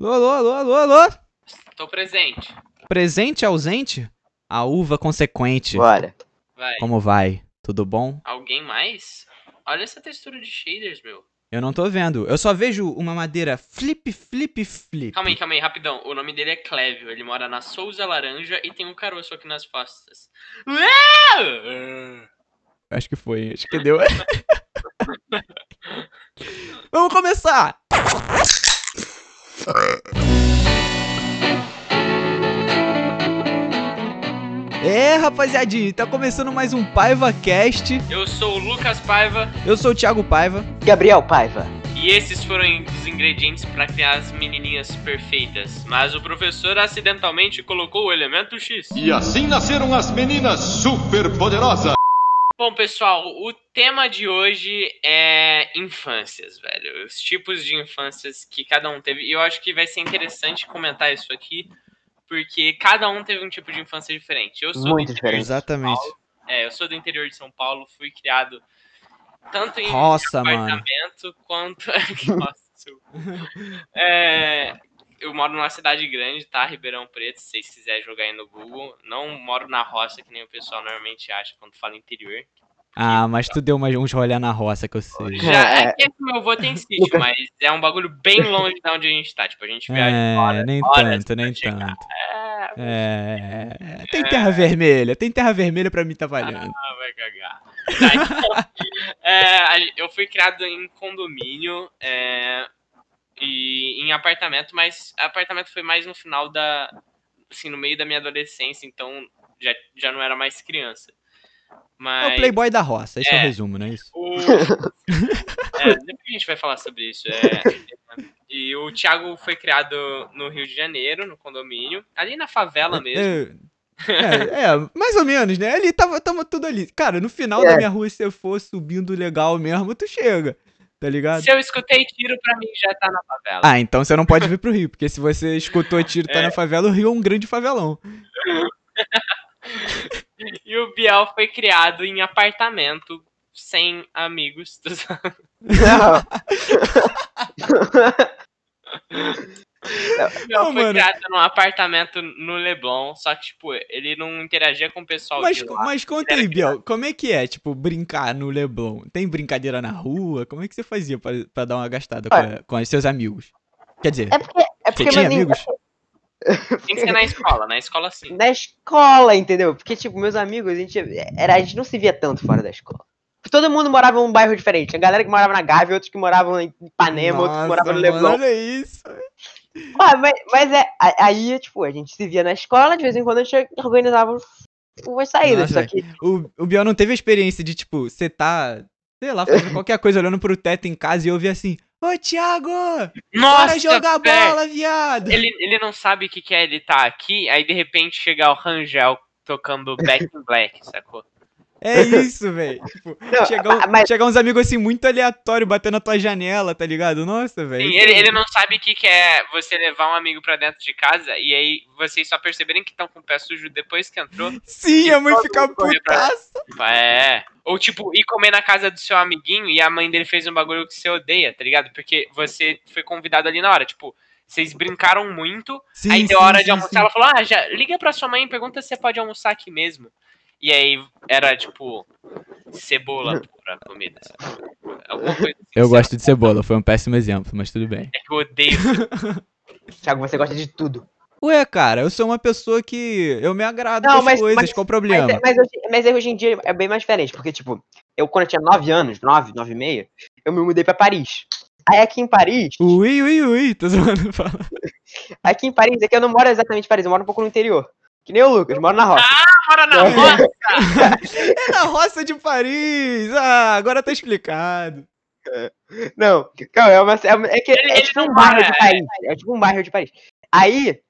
Alô, alô, alô, alô, alô. Tô presente. Presente ausente? A uva consequente. Bora. Vai. Como vai? Tudo bom? Alguém mais? Olha essa textura de shaders, meu. Eu não tô vendo. Eu só vejo uma madeira flip, flip, flip. Calma aí, calma aí, rapidão. O nome dele é Clévio. Ele mora na Souza Laranja e tem um caroço aqui nas costas. Acho que foi. Acho que deu. Vamos começar! É, rapaziadinha, tá começando mais um Paiva Cast. Eu sou o Lucas Paiva Eu sou o Thiago Paiva. Gabriel Paiva. e esses foram os ingredientes para criar as menininhas perfeitas. Mas o professor acidentalmente colocou o elemento X. E assim nasceram as meninas superpoderosas. Bom, pessoal, o tema de hoje é infâncias, velho. Os tipos de infâncias que cada um teve. E eu acho que vai ser interessante comentar isso aqui, porque cada um teve um tipo de infância diferente. Eu sou Muito diferente. Exatamente. É, eu sou do interior de São Paulo, fui criado tanto em Roça, mano. apartamento quanto. Nossa, é, eu moro numa cidade grande, tá? Ribeirão Preto, se vocês quiserem jogar aí no Google. Não moro na roça, que nem o pessoal normalmente acha quando fala interior. Ah, mas tu deu umas, uns rolê na roça que eu sei. Já É. é que meu avô tem sítio, mas é um bagulho bem longe de onde a gente tá. Tipo, a gente viaja É, horas, nem horas tanto, nem pra chegar. tanto. É, É, tem terra vermelha, tem terra vermelha pra mim tá valhando. ah, vai cagar. Tá, então, é, eu fui criado em condomínio é, e em apartamento, mas apartamento foi mais no final da. Assim, no meio da minha adolescência, então já, já não era mais criança. É Mas. o playboy da roça, esse é, o É. resumo, não é isso? O... é, depois a gente vai falar sobre isso. é. E o Thiago foi criado no Rio de Janeiro, no condomínio, ali na favela mesmo. É, é, é, mais ou menos, né? Ali tava, tava tudo ali. Cara, no final É. da minha rua, se eu for subindo legal mesmo, tu chega. Tá ligado? Se eu escutei tiro, pra mim já tá na favela. Ah, então você não pode vir pro Rio, porque se você escutou tiro e tá É. na favela, o Rio é um grande favelão. E o Biel foi criado em apartamento, sem amigos. Não. O Biel Não, foi mano. criado num apartamento no Leblon, só que, tipo, ele não interagia com o pessoal Mas, de lá. mas conta aí, Biel, como é que é, tipo, brincar no Leblon? Tem brincadeira na rua? Como é que você fazia pra, pra dar uma gastada com, os seus amigos? Quer dizer, É porque, é você porque tinha meus amigos? Tem que ser na escola, na escola sim. Na escola, entendeu? Porque, tipo, meus amigos, a gente, era, a gente não se via tanto fora da escola. Todo mundo morava em um bairro diferente. A galera que morava na Gávea, outros que moravam em Ipanema, outros que moravam no Leblon. olha isso. Ah, mas, mas é, aí, tipo, a gente se via na escola, de vez em quando a gente organizava umas saídas. Nossa, só que O, o Biel não teve a experiência de, tipo, você tá, sei lá, fazendo qualquer coisa, olhando pro teto em casa e ouvir assim, Ô, Thiago, Nossa, bora jogar velho. bola, viado. Ele, ele não sabe o que, que é ele tá aqui, aí de repente chega o Rangel tocando Back in Black, sacou? É isso, velho. Tipo, chegar, um- mas- chegar uns amigos assim, muito aleatório, batendo na tua janela, tá ligado? Nossa, velho. Ele, ele não sabe o que, que é você levar um amigo pra dentro de casa e aí vocês só perceberem que estão com o pé sujo depois que entrou. Sim, a mãe fica correr pra- putaça. É. Ou tipo, ir comer na casa do seu amiguinho e a mãe dele fez um bagulho que você odeia, tá ligado? Porque você foi convidado ali na hora. Tipo, vocês brincaram muito, Sim, aí deu sim, hora sim, de almoçar, sim. ela falou: Ah, já liga pra sua mãe e pergunta se você pode almoçar aqui mesmo. E aí era tipo cebola pura comida. sabe? Alguma coisa assim. Eu sabe? gosto de cebola, foi um péssimo exemplo, mas tudo bem. É que eu odeio. Thiago, você gosta de tudo. Ué, cara, eu sou uma pessoa que eu me agrado Não, com as mas- coisas, mas- qual o Mas, problema? mas, hoje, mas hoje em dia é bem mais diferente, porque, tipo, eu quando eu tinha 9 anos, 9, 9 e meia, eu me mudei pra Paris. Aí aqui em Paris, Ui, ui, ui, tô zoando. fala. aqui em Paris, é que eu não moro exatamente em Paris, eu moro um pouco no interior. Que nem o Lucas, eu moro na roça. Bora na Não. roça! É na roça de Paris! Ah, agora tá explicado. Não, calma, é, uma, é, uma- é que Ele- é tipo um bairro mora, de Paris. É tipo um bairro de Paris. Aí,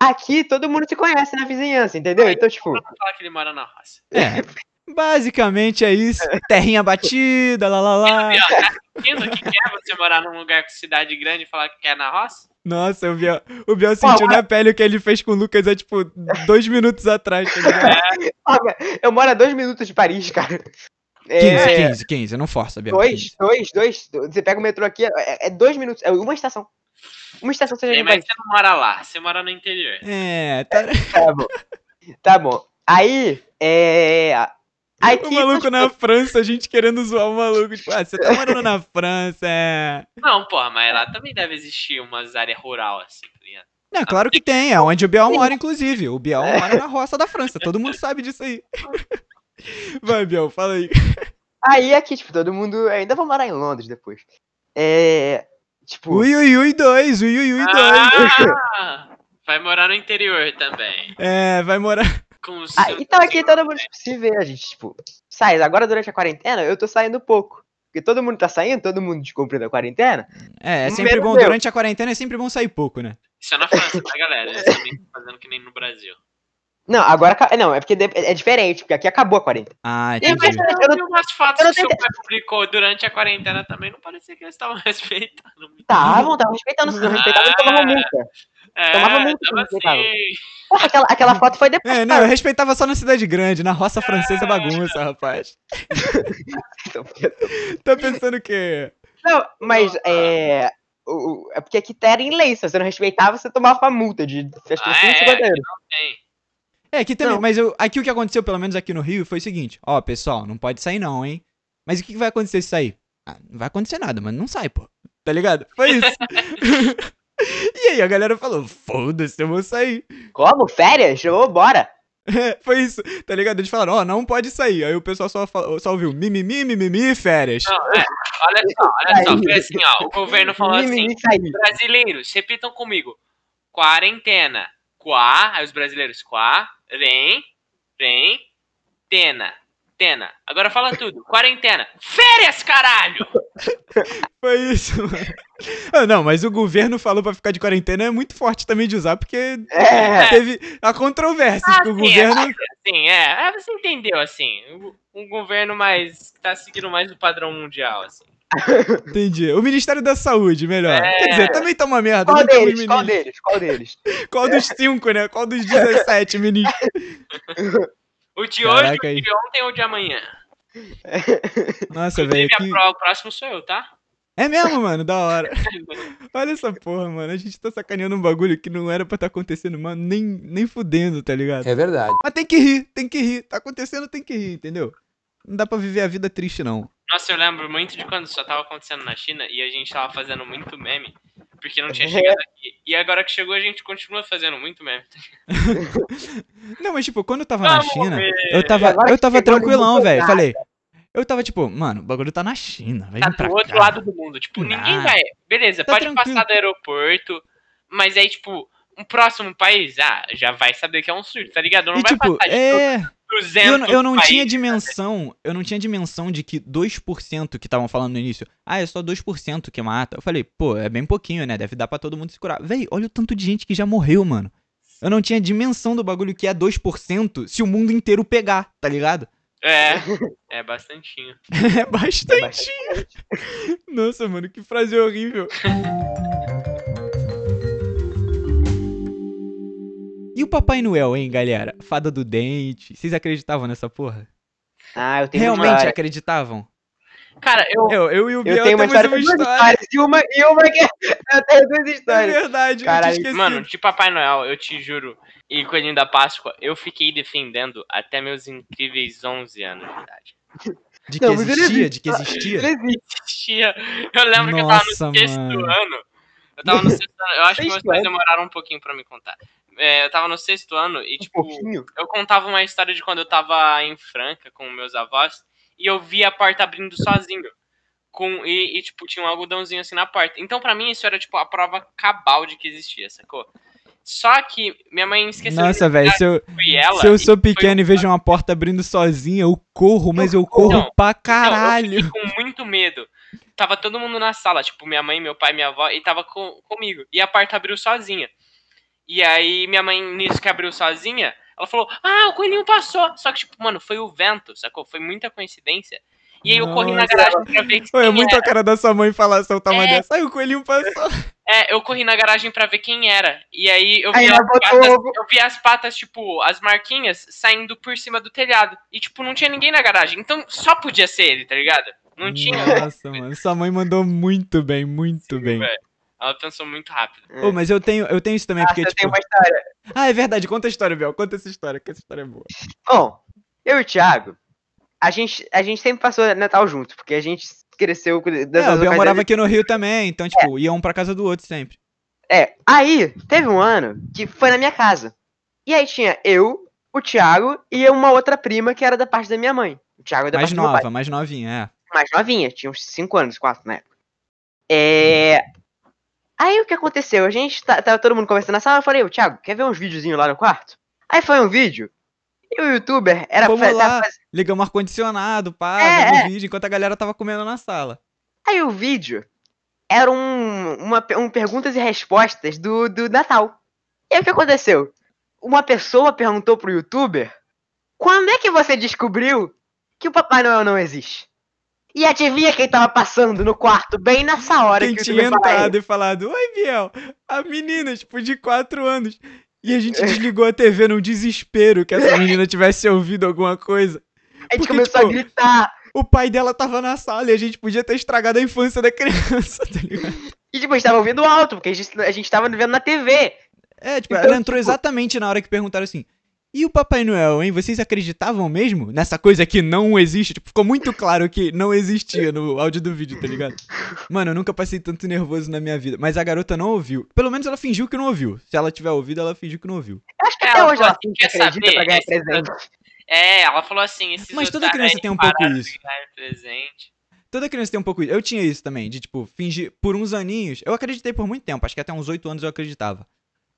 aqui todo mundo se conhece na vizinhança, entendeu? Então, tipo, falar que ele mora na roça. É, basicamente é isso. Terrinha batida, lá, lá, lá. Entendo que quer você morar num lugar com cidade grande e falar que quer na roça? Nossa, o Biel, o Biel sentiu na pele o que ele fez com o Lucas há, tipo, dois minutos atrás, tá ligado? eu moro a dois minutos de Paris, cara. 15, É, 15, 15, não força, Biel. Dois, 15. dois, dois. Você pega o metrô aqui, é, é dois minutos, é uma estação. Uma estação seja Ei, de mas você não mora lá, você mora no interior. É, tá. Tá bom. Tá bom. Aí, é. Aqui, O maluco na França, a gente querendo zoar o maluco. Tipo, ah, você tá morando na França, é. Não, porra, mas lá também deve existir umas áreas rural, assim, tá ligado? Não, claro que tem, é onde o Biel mora, inclusive. O Biel mora na roça da França, todo mundo sabe disso aí. Vai, Biel, fala aí. Aí aqui, tipo, todo mundo. Ainda vou morar em Londres depois. É. Tipo. Ui, ui, ui, dois, ui, ui, ui, dois. Ah, vai morar no interior também. É, vai morar. Com o Ah, então aqui todo mundo tipo, se vê, a gente, tipo, sai. Agora durante a quarentena, eu tô saindo pouco. Porque todo mundo tá saindo, todo mundo descumprindo a quarentena. É, é sempre bom, eu. durante a quarentena é sempre bom sair pouco, né? Isso é na França, tá, galera? Eles também fazendo que nem no Brasil. Não, agora. Não, é porque é diferente, porque aqui acabou a quarentena. Ah, Eu entendi. não- Eu vi umas fotos eu não que seu pai publicou durante a quarentena também, não parecia que eles estavam respeitando. muito. Estavam, estavam respeitando. Se não respeitavam, eles tomavam multa. É, Tomava muito respeitava. assim. Porra, aquela, aquela foto foi depois. É, não, eu respeitava só na cidade grande, na roça francesa é bagunça, rapaz. Tá pensando que. Não, mas é. o- é porque aqui era em lei. Se você não respeitava, você tomava uma multa de acho que Ah, 150 é? euros. Tem. É, aqui também, Não. mas eu- aqui o que aconteceu, pelo menos aqui no Rio, foi o seguinte: ó, pessoal, não pode sair não, hein? Mas o que, que vai acontecer se sair? Ah, não vai acontecer nada, mas não sai, pô. Tá ligado? Foi isso. e aí a galera falou: foda-se, eu vou sair. Como? Férias? Ô, bora. É, foi isso, tá ligado? Eles falaram: ó, não pode sair. Aí o pessoal só, falou- só ouviu mimimi, mimimi, férias. Não, é. Olha só, olha só. Foi assim, ó. O governo falou assim: brasileiros, repitam comigo. Quarentena. Quá. Aí os brasileiros, quá. Rem. Rem. Tena. Tena. Agora fala tudo. Quarentena. Férias, caralho! Foi isso, mano. Ah, não, mas o governo falou pra ficar de quarentena é muito forte também de usar, porque É. teve a controvérsia, Ah, que o governo. Sim, é. é, Você entendeu, assim. Um- governo mais. que tá seguindo mais o padrão mundial, assim. Entendi. O Ministério da Saúde, melhor. É. Quer dizer, também tá uma merda. Qual deles? Qual deles? Qual deles? Qual dos cinco, né? Qual dos 17 ministros? O de Caraca, hoje, o de ontem ou o de amanhã? Nossa, velho. Que... o próximo sou eu, tá? É mesmo, mano, da hora. Olha essa porra, mano. A gente tá sacaneando um bagulho que não era pra tá acontecendo, mano. Nem, nem fudendo, tá ligado? É verdade. Mas tem que rir, tem que rir. Tá acontecendo, tem que rir, entendeu? Não dá pra viver a vida triste, não. Nossa, eu lembro muito de quando só tava acontecendo na China e a gente tava fazendo muito meme, porque não tinha chegado aqui. E agora que chegou, a gente continua fazendo muito meme. Não, mas tipo, quando eu tava na Vamos China, ver. eu tava, eu tava tranquilão, velho. Falei. Eu tava tipo, mano, o bagulho tá na China. Vai Tá vir pra do outro cá. lado do mundo. Tipo, ninguém vai. Beleza, Tá pode tranquilo. passar do aeroporto, mas aí, tipo, um próximo país, ah, já vai saber que é um surto, tá ligado? Não E vai tipo, passar de é. 200 Eu, não- eu não tinha países. dimensão, eu não tinha dimensão de que 2% que estavam falando no início, ah, é só 2% que mata. Eu falei, pô, é bem pouquinho, né? Deve dar pra todo mundo se curar. Véi, olha o tanto de gente que já morreu, mano. Eu não tinha dimensão do bagulho que é 2% se o mundo inteiro pegar, tá ligado? É, é bastantinho. É bastante. Nossa, mano, que frase horrível. Papai Noel, hein, galera? Fada do dente. Vocês acreditavam nessa porra? Ah, eu tenho uma Realmente história. acreditavam? Cara, eu. Eu, eu e o Biel Eu tenho uma temos história, uma história. histórias. E uma, e uma que. Eu tenho duas É histórias. verdade, eu Caralho. Mano, de Papai Noel, eu te juro, e Coelhinho da Páscoa, eu fiquei defendendo até meus incríveis 11 anos de idade. de que Não, existia, de que existia. Existia. Eu lembro que eu tava Nossa, no sexto mano. ano. Eu tava no sexto ano. Eu acho que meus pais ano? demoraram um pouquinho pra me contar. É, eu tava no sexto ano e, Um tipo, pouquinho. eu contava uma história de quando eu tava em Franca com meus avós e eu vi a porta abrindo sozinho. Com, e, e, tipo, tinha um algodãozinho assim na porta. Então, pra mim, isso era, tipo, a prova cabal de que existia, sacou? Só que minha mãe esqueceu Nossa, velho, se eu, ela, se eu sou pequeno e vejo uma porta abrindo sozinha, eu corro, mas eu corro Não, pra Não, caralho. eu fiquei com muito medo. Tava todo mundo na sala, tipo, minha mãe, meu pai, minha avó, e tava com, comigo. E a porta abriu sozinha. E aí, minha mãe, nisso que abriu sozinha, ela falou, ah, o coelhinho passou. Só que, tipo, mano, foi o vento, sacou? Foi muita coincidência. E aí eu corri na Nossa. garagem pra ver Pô, é quem muito era. a cara da sua mãe falar, soltar uma É. dessa. Ai, o coelhinho passou. É, eu corri na garagem pra ver quem era. E aí eu vi, Aí as patas, eu vi as patas, tipo, as marquinhas saindo por cima do telhado. E, tipo, não tinha ninguém na garagem. Então só podia ser ele, tá ligado? Não tinha. Nossa, mano. Sua mãe mandou muito bem, muito bem. velho. Ela pensou muito rápido. É. Ô, mas eu tenho, eu tenho isso também, Nossa, porque, eu tipo. tenho uma história. Ah, é verdade, conta a história, Bel. Conta essa história, que essa história é boa. Bom, eu e o Thiago, a gente, a gente sempre passou Natal junto, porque a gente cresceu com- É, o Bel morava aqui no Rio também, então, tipo, ia um pra casa do outro sempre. É, aí teve um ano que foi na minha casa. E aí tinha eu, o Thiago e uma outra prima que era da parte da minha mãe. O Thiago é da Mais parte do meu pai. nova, mais novinha, é. mais novinha, tinha uns 5 anos, 4 na época. É. Aí o que aconteceu? A gente tava todo mundo conversando na sala, eu falei, ô Thiago, quer ver uns videozinhos lá no quarto? Aí foi um vídeo, e o youtuber era Vamos fa- lá. faz- Ligamos ar-condicionado, pá, É, é. o vídeo enquanto a galera tava comendo na sala. Aí o vídeo era um, uma, um perguntas e respostas do, do Natal. E aí o que aconteceu? Uma pessoa perguntou pro youtuber quando é que você descobriu que o Papai Noel não existe? E adivinha quem tava passando no quarto bem nessa hora Quem que o tinha entrado e falado, oi, Biel, a menina, tipo, de 4 anos. E a gente desligou a TV num desespero que essa menina tivesse ouvido alguma coisa. A gente Porque, começou tipo, a gritar. O pai dela tava na sala e a gente podia ter estragado a infância da criança, tá ligado? E tipo, a gente tava ouvindo alto, porque a gente, a gente tava vendo na TV. É, tipo, Então, ela entrou tipo- exatamente na hora que perguntaram assim. E o Papai Noel, hein? Vocês acreditavam mesmo nessa coisa que não existe? Tipo, ficou muito claro que não existia no áudio do vídeo, tá ligado? Mano, eu nunca passei tanto nervoso na minha vida. Mas a garota não ouviu. Pelo menos ela fingiu que não ouviu. Se ela tiver ouvido, ela fingiu que não ouviu. Eu acho que É, até ela hoje falou ela assim, finge que acredita saber? pra ganhar presente. É, ela falou assim, esses Mas toda criança tem um pouco isso. presente. Toda criança tem um pouco isso. Eu tinha isso também, de tipo, fingir por uns aninhos. Eu acreditei por muito tempo, acho que até uns 8 anos eu acreditava.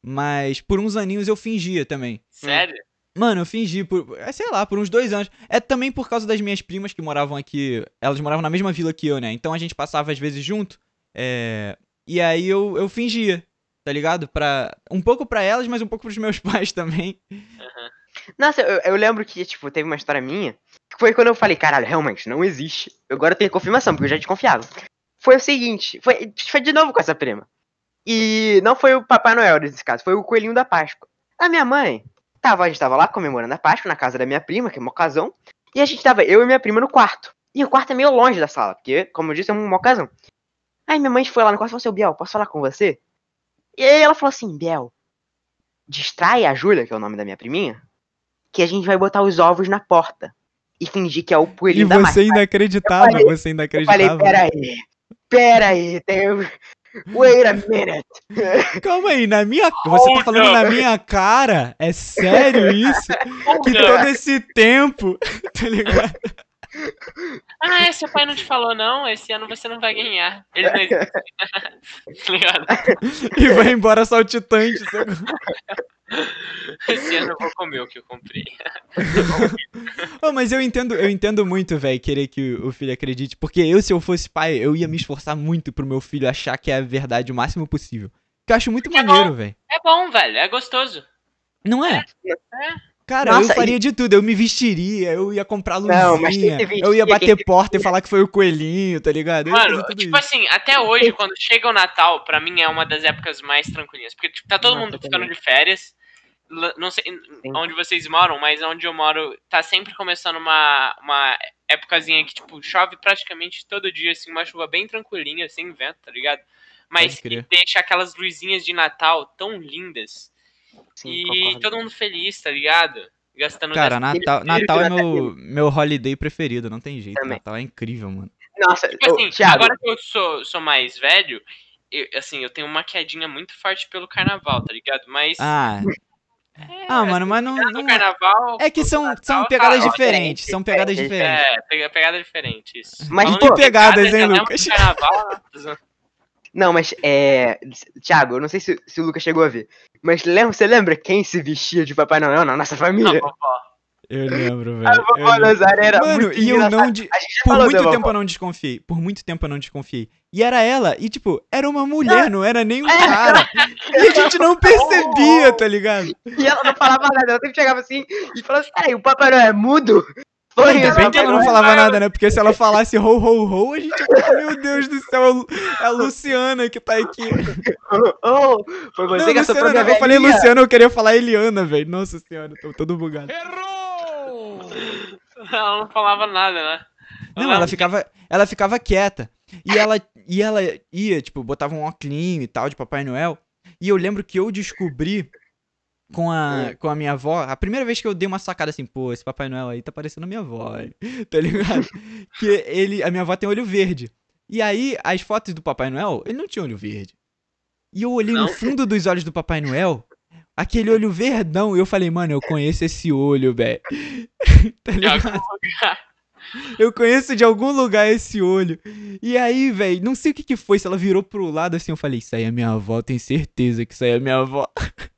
Mas por uns aninhos eu fingia também. Sério? Mano, eu fingi por, é, sei lá, por uns dois anos. É também por causa das minhas primas que moravam aqui. Elas moravam na mesma vila que eu, né? Então a gente passava às vezes junto. É, e aí eu, eu fingia, tá ligado? Pra, um pouco pra elas, mas um pouco pros meus pais também. Nossa, eu, eu lembro que, tipo, teve uma história minha. Que foi quando eu falei, caralho, realmente, não existe. Agora eu tenho confirmação, porque eu já desconfiava. Foi o seguinte, foi, foi de novo com essa prima. E não foi o Papai Noel nesse caso, foi o Coelhinho da Páscoa. A minha mãe, tava, a gente tava lá comemorando a Páscoa na casa da minha prima, que é uma ocasião. E a gente tava, eu e minha prima, no quarto. E o quarto é meio longe da sala, porque, como eu disse, é uma ocasião. Aí minha mãe foi lá no quarto e falou assim, Biel, posso falar com você? E aí ela falou assim, Biel, distrai a Júlia, que é o nome da minha priminha, que a gente vai botar os ovos na porta. E fingir que é o E coelhinho da você ainda acreditava, você ainda Eu falei, acreditava. peraí, peraí, tem... Wait a minute. Calma aí, na minha. Você tá falando na minha cara? É sério isso? Que todo esse tempo, tá ligado? Ah, seu pai não te falou não, esse ano você não vai ganhar. Ele não existe. tá ligado? E vai embora saltitante. Esse ano eu vou comer o que eu comprei. Ô, mas eu entendo, eu entendo muito, velho, querer que o filho acredite. Porque eu, se eu fosse pai, eu ia me esforçar muito pro meu filho achar que é a verdade o máximo possível. Que eu acho muito É maneiro, velho. É bom, velho, é gostoso. Não é? É. Cara, Nossa, eu faria de tudo. Eu me vestiria, eu ia comprar luzinha, Não, eu ia bater porta e falar que foi o coelhinho, tá ligado? Eu ia Mano, tipo isso. assim, até hoje, quando chega o Natal, pra mim é uma das épocas mais tranquilinhas. Porque, tipo, tá todo Nossa, mundo ficando também. de férias. Não sei onde vocês moram, mas onde eu moro tá sempre começando uma, uma épocazinha que, tipo, chove praticamente todo dia, assim, uma chuva bem tranquilinha, sem vento, tá ligado? Mas deixa aquelas luzinhas de Natal tão lindas. Sim, e concordo. todo mundo feliz, tá ligado? Gastando Cara, Natal, Natal é meu, meu holiday preferido, não tem jeito. Também. Natal é incrível, mano. Nossa, Tipo assim, agora que eu sou, sou mais velho, eu- assim, eu tenho uma quedinha muito forte pelo carnaval, tá ligado? Mas. Ah, é, ah mano, mas não. no não- carnaval. É que são, Natal, são tá pegadas ótimo. diferentes. São pegadas diferente, diferentes. É, pega- pegada diferente, isso. Mas, Falando em pegadas, hein, eu lembro Lucas? Carnaval, né? Não, mas é. Thiago, eu não sei se, se o Lucas chegou a ver. Mas lembra, você lembra quem se vestia de Papai Noel na nossa família? vovó. Eu lembro, velho. A vovó. Nazaré era Mano, muito e eu engraçada. não. de- A gente já Por muito tempo vovó. eu não desconfiei. Por muito tempo eu não desconfiei. E era ela, e tipo, era uma mulher, não era nem um cara. E a gente não percebia, tá ligado? E ela não falava nada, ela sempre chegava assim e falava assim, ai, o Papai Noel é mudo? Foi Ainda isso, bem que ela não falava nada, né? Porque se ela falasse ho, ho, ho, a gente ia falar, meu Deus do céu, é a Luciana que tá aqui. Oh, foi você Não, que Luciana, não, eu falei. Luciana, eu queria falar Eliana, velho. Nossa senhora, tô todo bugado. Ela não falava nada, né? Não, ela ficava, ela ficava quieta. E ela, e ela ia, tipo, botava um óculos e tal de Papai Noel. E eu lembro que eu descobri com a, com a minha avó, a primeira vez que eu dei uma sacada assim, pô, esse Papai Noel aí tá parecendo a minha avó, hein? tá ligado? que ele, a minha avó tem olho verde. E aí, as fotos do Papai Noel, ele não tinha olho verde. E eu olhei no Não? fundo dos olhos do Papai Noel, aquele olho verdão, e eu falei, mano, eu conheço esse olho, velho. tá ligado? Eu conheço de algum lugar esse olho. E aí, velho, não sei o que que foi, se ela virou pro lado assim, eu falei, isso aí é minha avó, tenho certeza que isso aí é minha avó.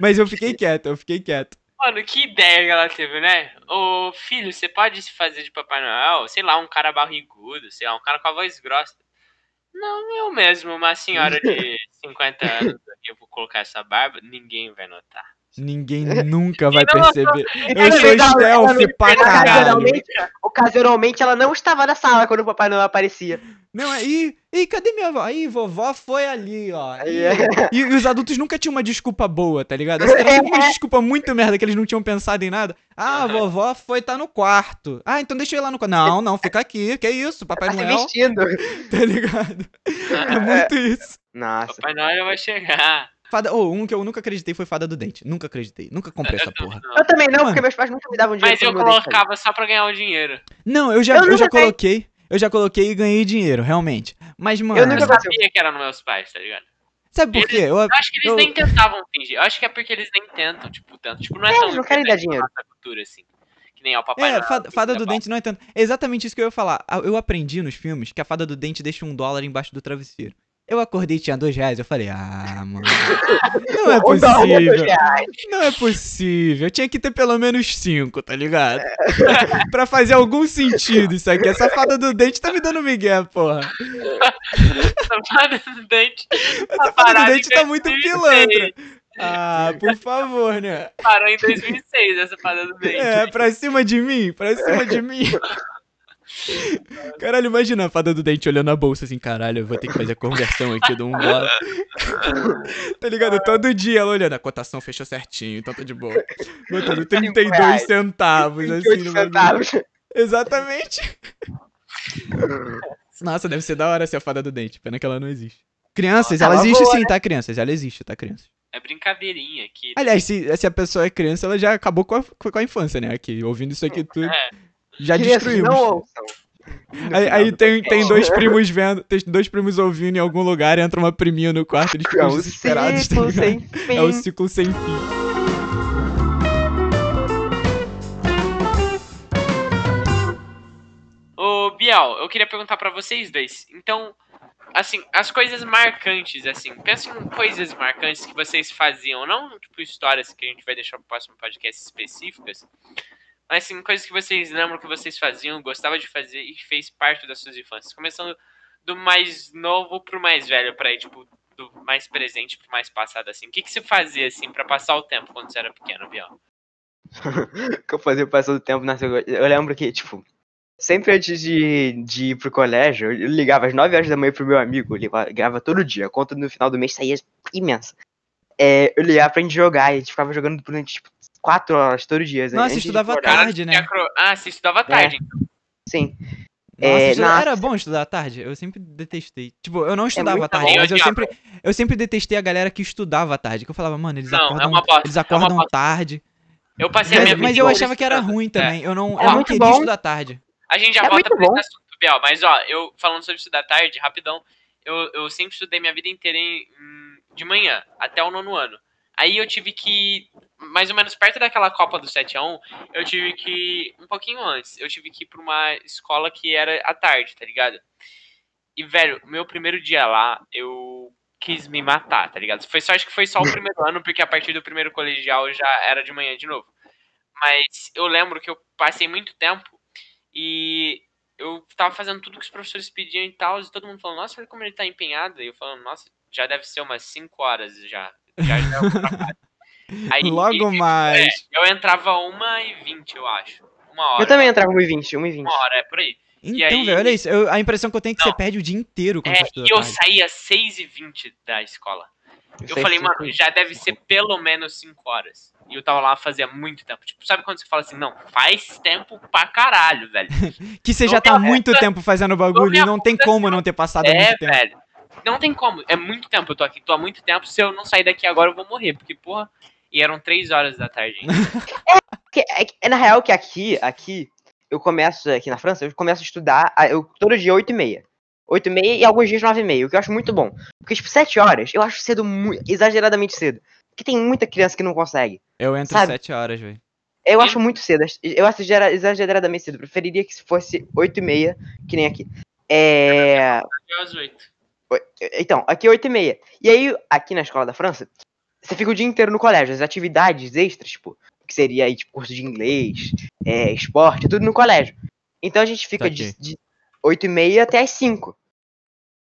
Mas eu fiquei quieto, eu fiquei quieto. Mano, que ideia que ela teve, né? Ô, filho, você pode se fazer de Papai Noel? Sei lá, um cara barrigudo, sei lá, um cara com a voz grossa. Não, eu mesmo, uma senhora de 50 anos eu vou colocar essa barba, ninguém vai notar. Ninguém nunca vai Não, perceber. Eu sou legal, stealth pra caralho. Ocasionalmente, ocasionalmente ela não estava na sala quando o Papai Noel aparecia. Não, aí. Ih, cadê minha avó? Aí, vovó foi ali, ó. Ih, é. E, e os adultos nunca tinham uma desculpa boa, tá ligado? Essa Era uma desculpa muito merda que eles não tinham pensado em nada. Ah, vovó foi tá no quarto. Ah, então deixa eu ir lá no quarto. Não, não, fica aqui. Que isso, Papai Tá se Noel, vestindo. tá ligado? É muito isso. Nossa. Papai Noel vai chegar. Fada, oh, um que eu nunca acreditei foi Fada do Dente. Nunca acreditei. Nunca comprei essa porra. Eu também não, porque meus pais nunca me davam dinheiro. Mas eu colocava só pra ganhar o dinheiro. Não, eu já, Eu eu, já coloquei. Eu já coloquei e ganhei dinheiro, realmente. Mas, mano, Eu nunca- sabia que era nos meus pais, tá ligado? sabe por quê? Eu, Eu acho que eles eu- nem tentavam fingir. Eu acho que é porque eles nem tentam, tipo, tanto. Tipo, não é, É, tão eles não querem dar dinheiro. cultura, assim. Que nem é o Papai É, fada, fada do é bom. dente não é tanto. É exatamente isso que eu ia falar. Eu aprendi nos filmes que a fada do dente deixa um dólar embaixo do travesseiro. Eu acordei e tinha dois reais. Eu falei, ah, mano. Não é possível. Não é possível. Eu tinha que ter pelo menos cinco, tá ligado? pra fazer algum sentido isso aqui. Essa fada do dente tá me dando migué, porra. Essa fada do dente. Essa fada do dente tá muito 2006. pilantra. Ah, por favor, né? Parou em 2006, essa fada do dente. É, pra cima de mim, pra cima de mim. Caralho, imagina a fada do dente olhando a bolsa assim, caralho, eu vou ter que fazer a conversão aqui do um dólar. tá ligado? Todo dia ela olhando, a cotação fechou certinho, então tá de boa. Botando 32 reais. centavos, assim, 28 no bagulho. centavos. Exatamente. Nossa, deve ser da hora ser a fada do dente, pena que ela não existe. Crianças, ela ela existe sim, tá, crianças? Ela existe, tá, crianças? É brincadeirinha aqui. Aliás, se, se a pessoa é criança, ela já acabou com a, com a infância, né? Aqui, ouvindo isso aqui tudo. É. Já Crianças, destruímos. Não ouçam. Aí, aí tem, tem dois primos vendo, tem dois primos ouvindo em algum lugar, entra uma priminha no quarto, eles É ficam um desesperados, tá ciclo ligado? sem fim. É o ciclo sem fim. Ô, Biel, eu queria perguntar pra vocês dois. Então, assim, as coisas marcantes, assim, pensem em coisas marcantes que vocês faziam, não tipo histórias que a gente vai deixar pro próximo podcast específicas, mas assim, coisas que vocês lembram que vocês faziam, gostava de fazer e fez parte das suas infâncias. Começando do mais novo pro mais velho, pra ir, tipo, do mais presente pro mais passado, assim. O que, que você fazia, assim, pra passar o tempo quando você era pequeno, Biel? que eu fazia passando o tempo na. Eu lembro que, tipo, sempre antes de, de ir pro colégio, eu ligava às 9 horas da manhã pro meu amigo, ligava todo dia, a conta no final do mês saía imensa. É, eu ligava pra gente jogar e a gente ficava jogando durante, tipo, 4 horas todo dia. Nossa, antes de estudava acordar. tarde, né? Ah, você estudava tarde. Sim. Nossa, É, nossa. era bom estudar à tarde? Eu sempre detestei. Tipo, eu não estudava à muito tarde, bom. mas eu sempre, eu sempre detestei a galera que estudava à tarde. Que eu falava, mano, eles Não, é acordam, eles é uma acordam bosta. tarde. Eu passei a Mas, minha mas vida eu achava que era ruim É. também. Eu não, É eu não muito queria bom. estudar à tarde. A gente já É volta pra esse assunto, Biel, mas ó, eu falando sobre estudar tarde, rapidão, eu, eu sempre estudei minha vida inteira em- de manhã, até o nono ano. Aí eu tive que, mais ou menos perto daquela Copa do 7x1, eu tive que, um pouquinho antes, eu tive que ir pra uma escola que era à tarde, tá ligado? E, velho, meu primeiro dia lá, eu quis me matar, tá ligado? Foi sorte que foi só o primeiro ano, porque a partir do primeiro colegial já era de manhã de novo. Mas eu lembro que eu passei muito tempo e eu tava fazendo tudo que os professores pediam e tal, e todo mundo falando, nossa, olha como ele tá empenhado. E eu falando, nossa, já deve ser umas 5 horas já. É. Aí, Logo e- mais. é, eu entrava uma e vinte, eu acho. Uma hora. Eu também entrava 1h20, 1h20. Uma hora, é por aí. Então, aí- velho, olha isso. eu- a impressão que eu tenho é que Não. você perde o dia inteiro quando É, você estuda e eu tarde. saía 6 e 20 da escola. Eu falei, mano, já deve ser pelo menos 5 horas. E eu tava lá fazia muito tempo. Tipo, sabe quando você fala assim, não, faz tempo pra caralho, velho. Que você Não já tá muito tempo fazendo o bagulho e não tem como assim, não ter passado É, muito tempo. velho. Não tem como. É muito tempo. Eu tô aqui, tô há muito tempo. Se eu não sair daqui agora, eu vou morrer. Porque, porra. E eram 3 horas da tarde é, que- é na real que aqui, aqui, eu começo, aqui na França, eu começo a estudar ah, eu, todo dia 8 e meia. 8 e meia e alguns dias 9 e meia, o que eu acho muito bom. Porque, tipo, 7 horas, eu acho cedo, mu- exageradamente cedo. Porque tem muita criança que não consegue. Eu entro Sabe? 7 horas, velho. Eu acho muito cedo, eu acho exagera- exageradamente cedo. Preferiria que se fosse 8 e meia, que nem aqui. É... Às 8. Então, aqui é 8 e meia. E aí, aqui na escola da França, você fica o dia inteiro no colégio. As atividades extras, tipo, que seria aí, tipo, curso de inglês, é, esporte, tudo no colégio. Então a gente fica de, Saquei. de 8 e meia até as 5.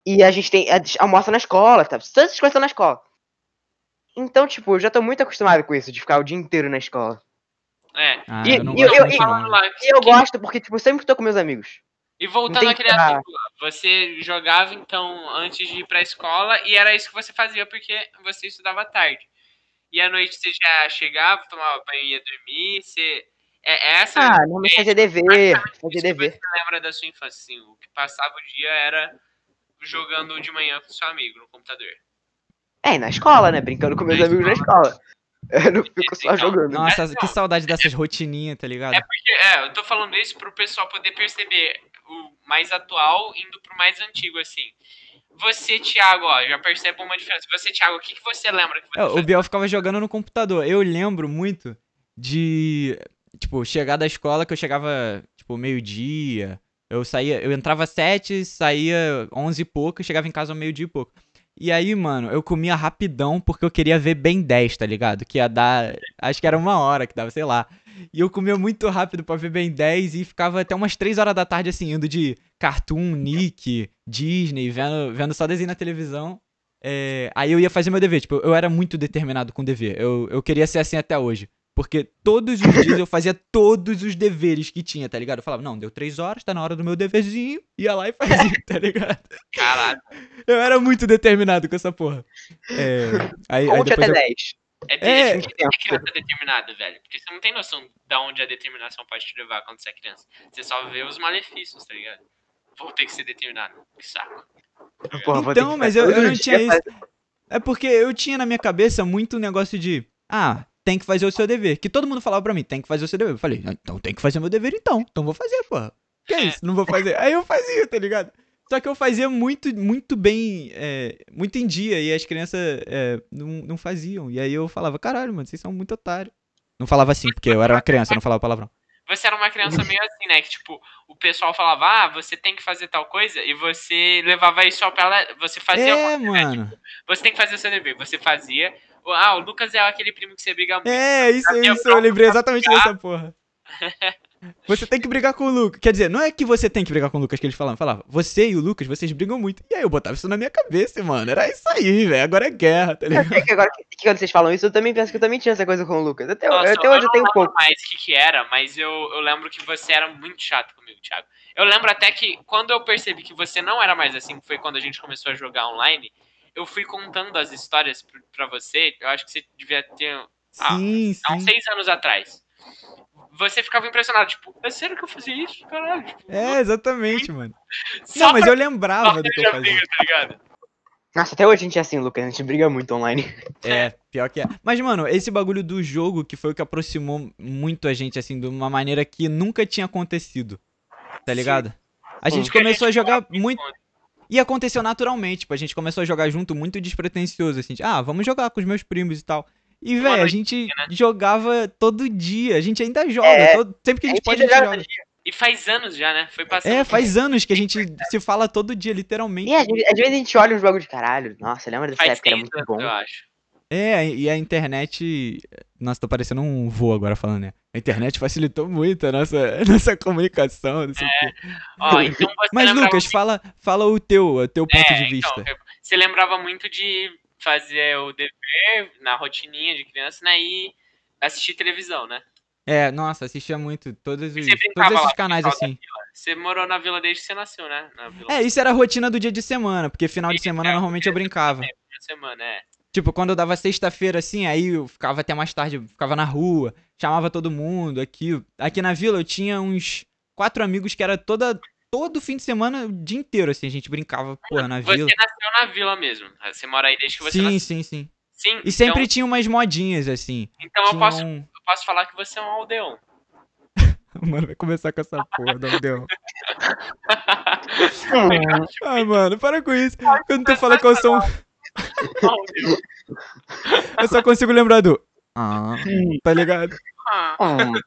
E a gente tem. a gente almoça na escola, tá? Todas as coisas estão na escola. Então, tipo, eu já tô muito acostumado com isso, de ficar o dia inteiro na escola. É. Ah, E- eu não e eu- gosto eu- e- E gosto porque, tipo, sempre tô com meus amigos. E voltando assunto lá, você jogava então antes de ir pra escola e era isso que você fazia porque você estudava à tarde. E à noite você já chegava, tomava banho e ia dormir, você... É, é essa Ah, não, mas fazer dever, que dever. você lembra da sua infância, assim, o que passava o dia era jogando de manhã com seu amigo no computador. É, e na escola, né? Brincando com meus Na amigos na escola. Eu não fico só Então, jogando. Nossa, Mas que saudade dessas rotininhas, tá ligado? É porque, é, eu tô falando isso pro pessoal poder perceber mais atual indo pro mais antigo, assim. Você, Thiago, ó, já percebe uma diferença. Você, Thiago, o que, que você lembra que você É, o? Biel ficava jogando no computador. Eu lembro muito de, tipo, chegar da escola que eu chegava, tipo, meio-dia. Eu saía, eu entrava às sete, saía onze e pouco, e chegava em casa meio-dia e pouco. E aí, mano, eu comia rapidão porque eu queria ver bem 10, tá ligado? Que ia dar, acho que era uma hora que dava, sei lá. E eu comia muito rápido pra ver bem 10 e ficava até umas 3 horas da tarde, assim, indo de Cartoon, Nick, Disney, vendo, vendo só desenho na televisão. É, aí eu ia fazer meu dever, tipo, eu era muito determinado com o dever. Eu, eu queria ser assim até hoje. Porque todos os dias eu fazia todos os deveres que tinha, tá ligado? Eu falava, não, deu três horas, tá na hora do meu deverzinho. Ia lá e fazia, tá ligado? Caralho, Eu era muito determinado com essa porra. É, aí, aí Conte depois até eu, 10. É, É. é, é criança determinada, velho. Porque você não tem noção de onde a determinação pode te levar quando você é criança. Você só vê os malefícios, tá ligado? Vou ter que ser determinado. Que saco. Porra, vou ter Então, que mas eu- eu não tinha isso. É porque eu tinha na minha cabeça muito o negócio de, ah, tem que fazer o seu dever. Que todo mundo falava pra mim, tem que fazer o seu dever. Eu falei, então tem que fazer meu dever então. Então vou fazer, porra. Que é isso? Não vou fazer. Aí eu fazia, tá ligado? Só que eu fazia muito, muito bem, é, muito em dia, e as crianças é, não, não faziam. E aí eu falava, caralho, mano, vocês são muito otários. Não falava assim, porque eu era uma criança, eu não falava palavrão. Você era uma criança meio assim, né? Que tipo, o pessoal falava, ah, você tem que fazer tal coisa, e você levava isso ao pé, você fazia É, coisa, mano. tipo, você tem que fazer o seu dever. Você fazia. Ah, o Lucas é aquele primo que você briga muito. É, isso, isso, eu lembrei exatamente dessa porra. Você tem que brigar com o Lucas. Quer dizer, não é que você tem que brigar com o Lucas que eles falavam. Falava, você e o Lucas, vocês brigam muito. E aí eu botava isso na minha cabeça, mano. Era isso aí, velho. Agora é guerra, tá ligado? É que agora que, que quando vocês falam isso, eu também penso que eu também tinha essa coisa com o Lucas. Até, Nossa, até hoje eu não tenho um pouco. mais o que, que era, mas eu, eu lembro que você era muito chato comigo, Thiago. Eu lembro até que quando eu percebi que você não era mais assim, foi quando a gente começou a jogar online, eu fui contando as histórias pr- pra você. Eu acho que você devia ter Ah, Sim, há uns sim. seis anos atrás. Você ficava impressionado, tipo, é sério que eu fazia isso? Caralho. Tipo, É, exatamente, mano. só Não, mas pra eu lembrava do que eu fazia. briga, tá ligado? Nossa, até hoje a gente é assim, Lucas. A gente briga muito online. É, pior que é. Mas, mano, esse bagulho do jogo que foi o que aproximou muito a gente, assim, de uma maneira que nunca tinha acontecido. Tá ligado? A Sim. gente começou a jogar muito. conta. E aconteceu naturalmente, tipo, a gente começou a jogar junto muito despretensioso, assim, de, ah, vamos jogar com os meus primos e tal. E, velho, a gente né? jogava todo dia, a gente ainda joga, É, todo- sempre que a gente pode a gente joga. E faz anos já, né? Foi passando. É, faz anos que a gente se fala todo dia, literalmente. E às vezes, a gente olha uns jogos de caralho. Nossa, lembra dessa Faz época? Era muito bom. eu acho. É, e a internet. Nossa, tô parecendo um vô agora falando, né? A internet facilitou muito a nossa, a nossa comunicação, não sei o quê. Ó, então você Mas, Lucas, fala, fala o teu, o teu ponto É, de vista. então, você lembrava muito de fazer o dever na rotininha de criança, né? E assistir televisão, né? É, nossa, assistia muito todos, os, todos esses canais assim. Você morou na vila desde que você nasceu, né? Na É, isso era a rotina do dia de semana, porque final de semana É, normalmente eu brincava. da semana, é. Tipo, quando eu dava sexta-feira assim, aí eu ficava até mais tarde, ficava na rua, chamava todo mundo aqui. Aqui na vila eu tinha uns quatro amigos que era toda, todo fim de semana, o dia inteiro, assim, a gente brincava, porra, na Você vila. nasceu na vila mesmo. Você mora aí desde que você Sim, nasceu. sim, sim. Sim, E sempre então, tinha umas modinhas, assim. então eu, Tinha posso, um- eu posso falar que você é um aldeão. Mano, vai começar com essa porra, não deu. Ah, mano, para com isso. Quando tu fala que eu sou um... Aldeão. Eu só consigo lembrar do... Ah, tá ligado? Ah, mano,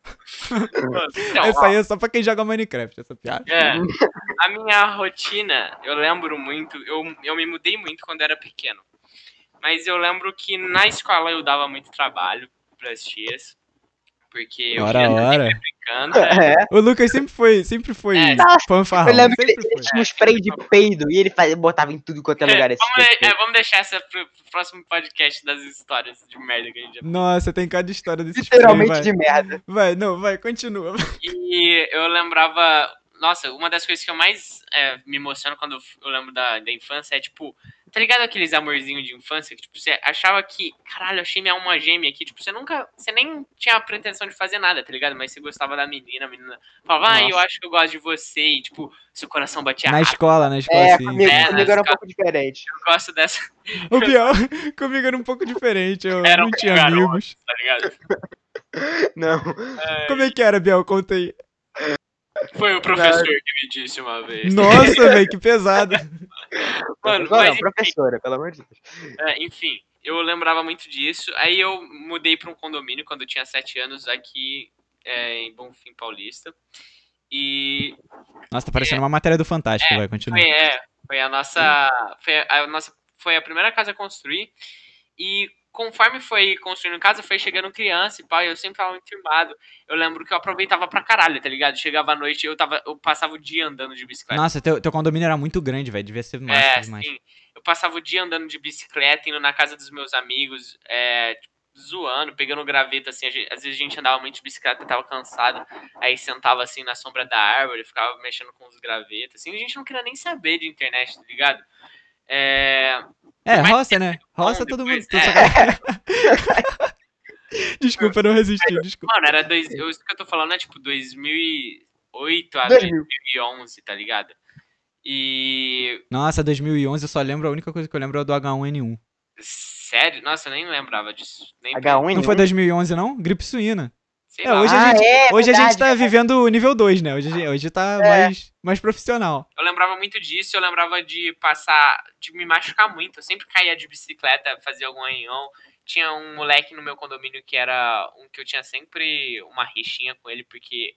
então, Essa aí é só pra quem joga Minecraft, essa piada. É, a minha rotina, eu lembro muito, eu, eu me mudei muito quando era pequeno. Mas eu lembro que na escola eu dava muito trabalho pras tias. Porque eu Ora, estar ora. sempre brincando. é. É. O Lucas sempre foi, sempre foi É. Fanfarrão. Eu lembro que ele, tinha um spray de peido e ele fazia, botava em tudo quanto é lugar esse Vamos, spray. é, vamos deixar essa pro, pro próximo podcast das histórias de merda que a gente já Nossa, tem cada história desse spray, Literalmente vai. de merda. Vai, não, vai, continua. E eu lembrava. Nossa, uma das coisas que eu mais é, me emociono quando eu, eu lembro da, da infância é tipo. Tá ligado aqueles amorzinhos de infância que tipo, você achava que. Caralho, achei minha alma gêmea aqui. Tipo, você nunca. Você nem tinha a pretensão de fazer nada, tá ligado? Mas você gostava da menina, a menina falava, ah, eu acho que eu gosto de você. E tipo, seu coração batia Na rápido. escola, na escola, É, assim. comigo, É, comigo era um pouco diferente. Eu gosto dessa, O pior, comigo era um pouco diferente. Eu Era não um tinha garoto. amigos. tá ligado? Não. É, Como é que era, Biel? Conta aí. foi o professor que me disse uma vez. Nossa, velho, que pesado. Mano, mas não, enfim. professora, pelo amor de Deus. É, enfim, eu lembrava muito disso. Aí eu mudei para um condomínio quando eu tinha sete anos aqui é, em Bonfim Paulista. E Nossa, tá parecendo uma matéria do Fantástico, vai, continua. foi, é, foi a nossa. Foi a nossa. Foi a primeira casa a construir. E conforme foi construindo casa, foi chegando criança e pai, eu sempre tava muito firmado. Eu lembro que eu aproveitava pra caralho, tá ligado? Chegava à noite, eu tava. Eu passava o dia andando de bicicleta. Nossa, teu, teu condomínio era muito grande, velho. Devia ser massa É, demais. sim. Eu passava o dia andando de bicicleta, indo na casa dos meus amigos, é, zoando, pegando graveto, assim. às vezes a gente andava muito de bicicleta, tava cansado. Aí sentava, assim, na sombra da árvore, ficava mexendo com os gravetos, assim. A gente não queria nem saber de internet, tá ligado? É, É, roça, né? Roça todo mundo. depois, tô é. sacanagem. Desculpa, eu não resisti, desculpa. mano, era dois, eu, isso que eu tô falando é tipo 2008 a 2000. 2011, tá ligado? E. Nossa, 2011 eu só lembro, a única coisa que eu lembro é do H1N1. Sério? Nossa, eu nem lembrava disso. Nem H1N1. Não foi 2011, não? Gripe suína. Sei É, lá. hoje a Ah, gente, é, hoje a gente verdade, tá verdade. vivendo o nível 2, né? Hoje, hoje tá É. mais, mais profissional. Eu lembrava muito disso, eu lembrava de passar, de me machucar muito. Eu sempre caía de bicicleta, fazia algum arranhão. Tinha um moleque no meu condomínio que era um que eu tinha sempre uma rixinha com ele, porque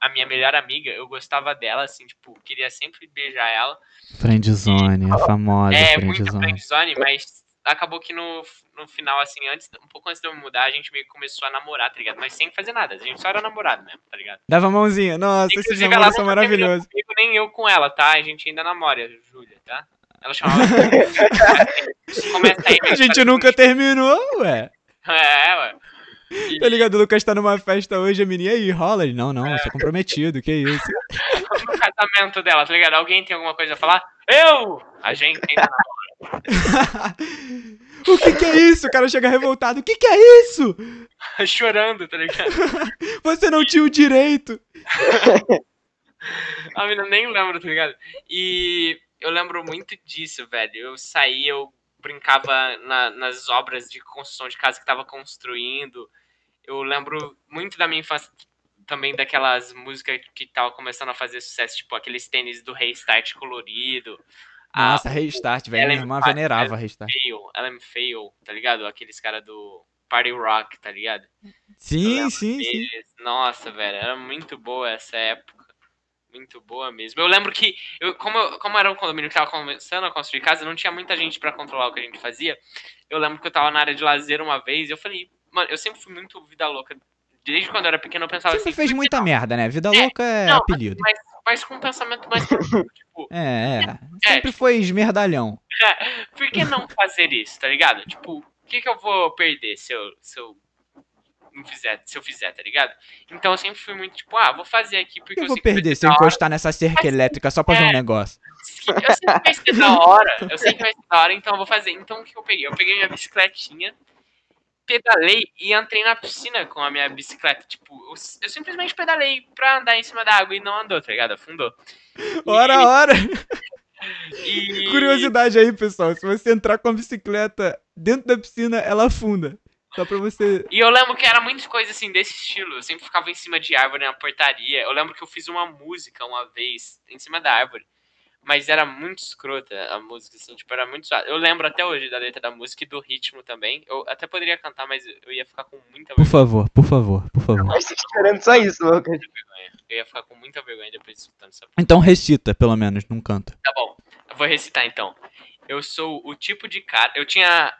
a minha melhor amiga, eu gostava dela, assim, tipo, queria sempre beijar ela. Friendzone, a famosa é, muito friendzone. friendzone, mas acabou que no, no final, assim, antes, um pouco antes de eu mudar, a gente meio que começou a namorar, tá ligado? Mas sem fazer nada, a gente só era namorado mesmo, tá ligado? Dava a mãozinha. Nossa, esses namoros são maravilhosos. comigo, nem eu com ela, tá? A gente ainda namora, Júlia, tá? Ela chamava. Começa aí, A gente nunca terminou, ué. É, ué. Tá ligado? O Lucas tá numa festa hoje, a menina, e aí, rola? Ele, não, não, eu É. sou comprometido, que isso. No casamento dela, tá ligado? Alguém tem alguma coisa a falar? Eu! A gente ainda o que que é isso? O cara chega revoltado, o que que é isso? chorando, tá ligado? Você não tinha o direito. A menina nem lembra, tá ligado? E eu lembro muito disso, velho. Eu saí, eu brincava na- nas obras de construção de casa que tava construindo. Eu lembro muito da minha infância também daquelas músicas que tava começando a fazer sucesso, tipo aqueles tênis do Restart colorido. A Nossa, restart, velho. ela Minha é irmã fácil, venerava restart. Fail, LM Fail, tá ligado? Aqueles caras do Party Rock, tá ligado? Sim, sim, sim. Eles- Nossa, velho, era muito boa essa época. Muito boa mesmo. Eu lembro que, eu, como, eu- como era um condomínio que tava começando a construir casa, não tinha muita gente pra controlar o que a gente fazia. Eu lembro que eu tava na área de lazer uma vez e eu falei, mano, eu sempre fui muito vida louca. Desde quando eu era pequeno eu pensava Sempre assim, fez muita merda, né? Vida louca é não, apelido. mas, mas com um pensamento mais profundo, tipo, É, é. Sempre foi esmerdalhão. por que não fazer isso, tá ligado? Tipo, o que que eu vou perder se eu, se eu não fizer, se eu fizer, tá ligado? Então eu sempre fui muito tipo, ah, vou fazer aqui porque Eu eu vou perder se eu encostar nessa cerca elétrica só pra ver um É. negócio. Eu sei que vai ser da hora. Eu sei que vai ser da hora, então eu vou fazer. Então o que eu peguei? Eu peguei minha bicicletinha, pedalei e entrei na piscina com a minha bicicleta. Tipo, eu, eu simplesmente pedalei pra andar em cima da água e não andou, tá ligado? Afundou. Ora, ora! E... Curiosidade aí, pessoal. Se você entrar com a bicicleta dentro da piscina, ela afunda. Só pra você. E eu lembro que era muitas coisas assim desse estilo. Eu sempre ficava em cima de árvore na portaria. Eu lembro que eu fiz uma música uma vez em cima da árvore. Mas era muito escrota a música, assim, tipo, era muito suave. Eu lembro até hoje da letra da música e do ritmo também. Eu até poderia cantar, mas eu ia ficar com muita Por vergonha. favor, por favor, por favor. Mas esperando só isso, Lucas. vergonha. Eu ia ficar com muita vergonha depois de escutando essa Então recita, pelo menos, não canta. Tá bom, eu vou recitar então. Eu sou o tipo de cara. Eu tinha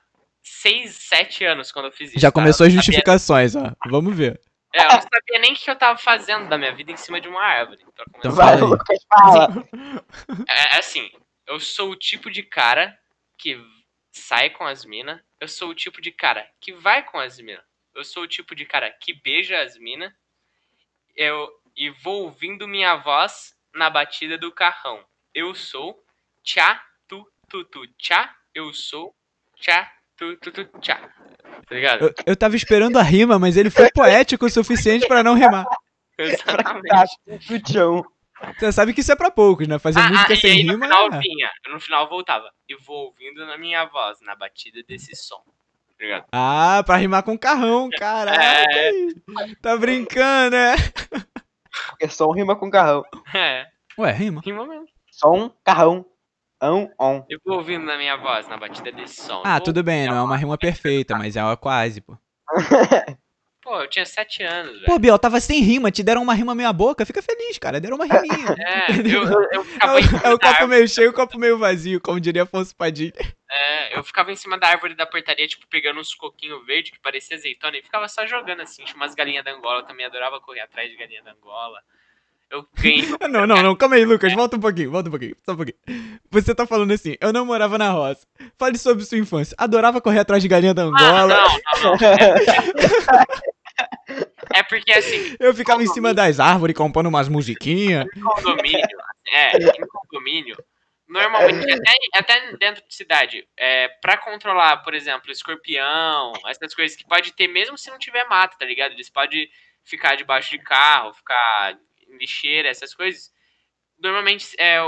6, 7 anos quando eu fiz isso. Já tá? começou as justificações, ó. Vamos ver. É, eu não sabia nem o que eu tava fazendo da minha vida em cima de uma árvore. pra. Então Vai. Lucas, fala. É assim, eu sou o tipo de cara que sai com as minas. Eu sou o tipo de cara que vai com as minas. Eu sou o tipo de cara que beija as minas. Eu e vou ouvindo minha voz na batida do carrão. Eu sou tchá tu tu tu tchá. Eu sou tchá tu tu tu tchá. Tá ligado? Eu, eu tava esperando a rima, mas ele foi poético o suficiente pra não rimar. Exatamente. Você sabe que isso é pra poucos, né? Fazer Ah, música ah, e sem aí no rima. final é- vinha, no final voltava. E vou ouvindo na minha voz, na batida desse som. Tá? Ah, pra rimar com carrão, caraca. É. Tá brincando, né? Porque som rima com carrão. É, Ué, rima. rima mesmo. Som, carrão. Ão, on. Eu vou ouvindo na minha voz, na batida desse som. Ah, tudo bem, não é uma rima perfeita, mas é uma quase, pô. Pô, eu tinha 7 anos, velho. Pô, Biel, tava sem rima, te deram uma rima meia boca, fica feliz, cara. Deram uma riminha. É, eu, eu, eu É ficava o, em cima é o da copo árvore. meio cheio e o copo meio vazio, como diria Afonso Padilha. É, eu ficava em cima da árvore da portaria, tipo, pegando uns coquinhos verdes que parecia azeitona e ficava só jogando assim. Tinha umas galinhas da Angola, eu também adorava correr atrás de galinha da Angola. Eu ganhei. Ah, Não, não, não, calma aí, Lucas, volta um pouquinho, volta um pouquinho, só um pouquinho. Você tá falando assim, eu não morava na roça. Fale sobre sua infância. Adorava correr atrás de galinha da Ah, Angola. não, não, não. É, é porque assim, Eu ficava em cima das árvores compondo umas musiquinhas. em condomínio, é, em condomínio, normalmente, até, até dentro de cidade, é, pra controlar, por exemplo, escorpião, essas coisas que pode ter, mesmo se não tiver mato, tá ligado? Eles podem ficar debaixo de carro, ficar lixeira, essas coisas. Normalmente, é,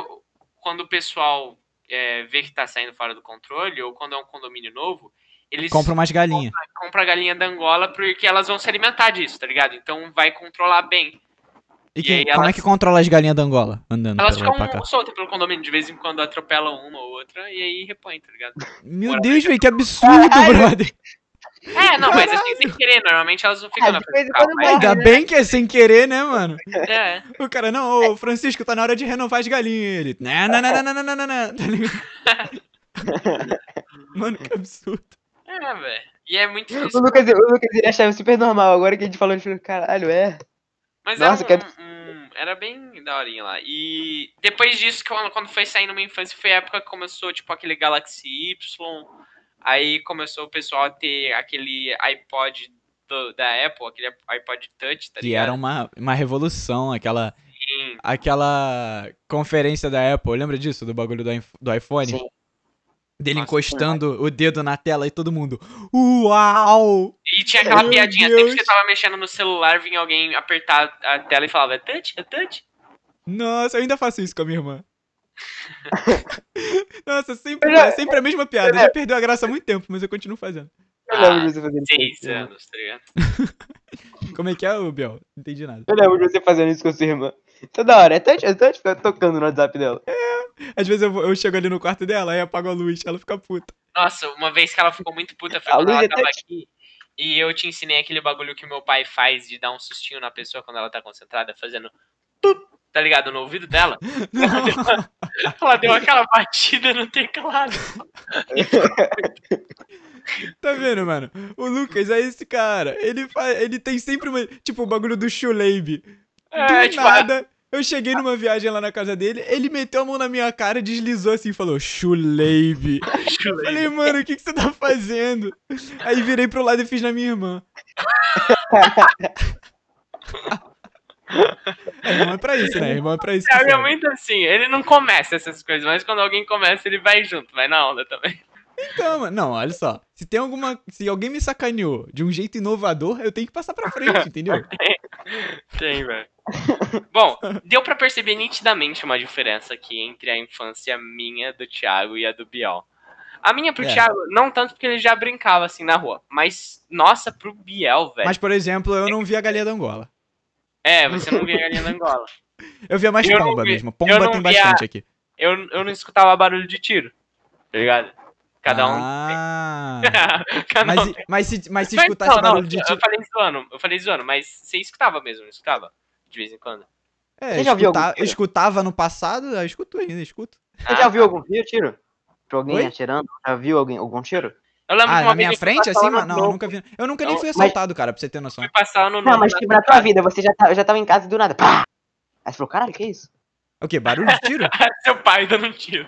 quando o pessoal é, vê que tá saindo fora do controle, ou quando é um condomínio novo, eles Compra umas galinhas. compram a galinha da Angola porque elas vão se alimentar disso, tá ligado? Então vai controlar bem. E, E quem- aí como é elas- que controla as galinhas da Angola? Andando Elas e ficam cá. soltas pelo condomínio, de vez em quando atropelam uma ou outra e aí repõe, tá ligado? Meu Deus, velho, que absurdo, Caralho. brother. É, não, mas assim, sem querer, normalmente elas não ficam ah, na vertical. Mas... Ainda né? bem que é sem querer, né, mano? É. O cara, não, ô Francisco, tá na hora de renovar as galinhas. Ele, né, né, né, né, né, né, né, né" tá mano, que absurdo. É, velho. E é muito difícil. O Lucas, o Lucas ele achava super normal. Agora que a gente falou, ele falou, caralho, é. Mas Nossa, era, um, que... um, era bem daorinha lá. E depois disso, quando, quando foi saindo numa infância, foi a época que começou, tipo, aquele Galaxy Y. Aí começou o pessoal a ter aquele iPod do- da Apple, aquele iPod Touch, tá Que ligado? era uma, uma revolução, aquela, Sim. aquela conferência da Apple. Lembra disso, do bagulho do, do iPhone? Sim. Dele Nossa, encostando o dedo na tela e todo mundo, uau! E tinha aquela Meu piadinha, sempre que Deus. você tava mexendo no celular, vinha alguém apertar a tela e falava, é touch? É touch? Nossa, eu ainda faço isso com a minha irmã. Nossa, sempre, já- sempre a mesma piada. Já perdeu a graça há muito tempo, mas eu continuo fazendo. Eu lembro Ah, de você fazendo Seis isso. anos, tá ligado? Como é que é, Biel? Não entendi nada. Eu lembro de você fazendo isso com sua irmã. Toda hora, é touch, é touch, fica tocando no WhatsApp dela. Às vezes eu, eu chego ali no quarto dela, aí apago a luz, ela fica puta. Nossa, uma vez que ela ficou muito puta foi A quando ela é tava aqui e eu te ensinei aquele bagulho que meu pai faz de dar um sustinho na pessoa quando ela tá concentrada, fazendo tup, tá ligado? No ouvido dela. Ela deu aquela batida no teclado. Tá vendo, mano? O Lucas é esse cara. Ele, fa... ele tem sempre uma. Tipo, o bagulho do Shuleibe. Do É, tipo, nada. Eu cheguei numa viagem lá na casa dele, ele meteu a mão na minha cara, deslizou assim e falou: Shuleibe. Falei, mano, o que, que você tá fazendo? Aí virei pro lado e fiz na minha irmã. É, irmão é pra isso, né? Irmão é pra isso. Thiago é muito assim, ele não começa essas coisas, mas quando alguém começa, ele vai junto, vai na onda também. Então, mano, não, olha só. Se tem alguma. Se alguém me sacaneou de um jeito inovador, eu tenho que passar pra frente, entendeu? Tem, velho. Bom, deu pra perceber nitidamente uma diferença aqui entre a infância minha, do Thiago e a do Biel. A minha pro É. Thiago, não tanto porque ele já brincava assim na rua, mas nossa, pro Biel, velho. Mas, por exemplo, eu não vi a galinha da Angola. É, você não via galinha na Angola. Eu via mais Eu não pomba vi- mesmo. eu Pomba não tem a- bastante aqui. Eu, eu não escutava barulho de tiro, tá ligado? Cada um. Ah. Cada Mas, um mas, se, mas se Mas escutasse não, não, barulho de eu tiro. falei zoando, eu falei zoando, mas você escutava mesmo, não escutava? De vez em quando. É, Você já ouviu algum escutava no passado, eu escuto ainda, escuto. Você já ouviu algum tiro, tiro? De alguém Oi? atirando? Já viu alguém, algum tiro? Eu lembro Ah, que uma na minha fui frente, assim, ano mano? Não, nunca vi. Eu nunca nem Não, fui mas- assaltado, cara, pra você ter noção. Fui passar novo. Não, mas tipo, na tua vida, você já, tá, já tava em casa e do nada. Pá! Aí você falou, caralho, que isso? O quê? Barulho de tiro? Seu pai dando um tiro.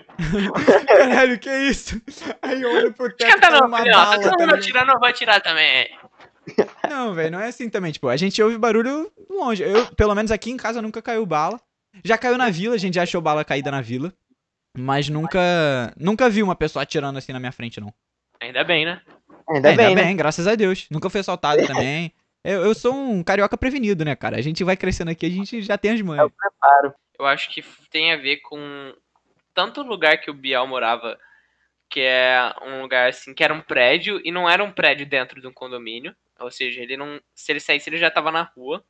Caralho, que isso? Aí eu olho pro teto tem não, uma filhão. bala, Tá todo tá mundo atirando, eu vou atirar também. Não, velho, não é assim também. Tipo, a gente ouve barulho longe. Eu, pelo menos aqui em casa, nunca caiu bala. Já caiu na vila, a gente já achou bala caída na vila. Mas nunca. Nunca vi uma pessoa atirando assim na minha frente, não. Ainda bem, né? Ainda, É, bem, né? graças a Deus. Nunca fui assaltado também. Eu, eu sou um carioca prevenido, né, cara? A gente vai crescendo aqui, a gente já tem as manhas. Eu acho que tem a ver com tanto o lugar que o Biel morava, que é um lugar assim, que era um prédio, e não era um prédio dentro de um condomínio. Ou seja, ele não. Se ele saísse, ele já tava na rua.